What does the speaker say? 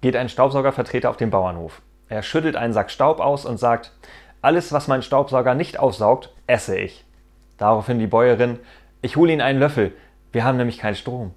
geht ein Staubsaugervertreter auf den Bauernhof. Er schüttelt einen Sack Staub aus und sagt, alles, was mein Staubsauger nicht aufsaugt, esse ich. Daraufhin die Bäuerin, ich hole Ihnen einen Löffel, wir haben nämlich keinen Strom.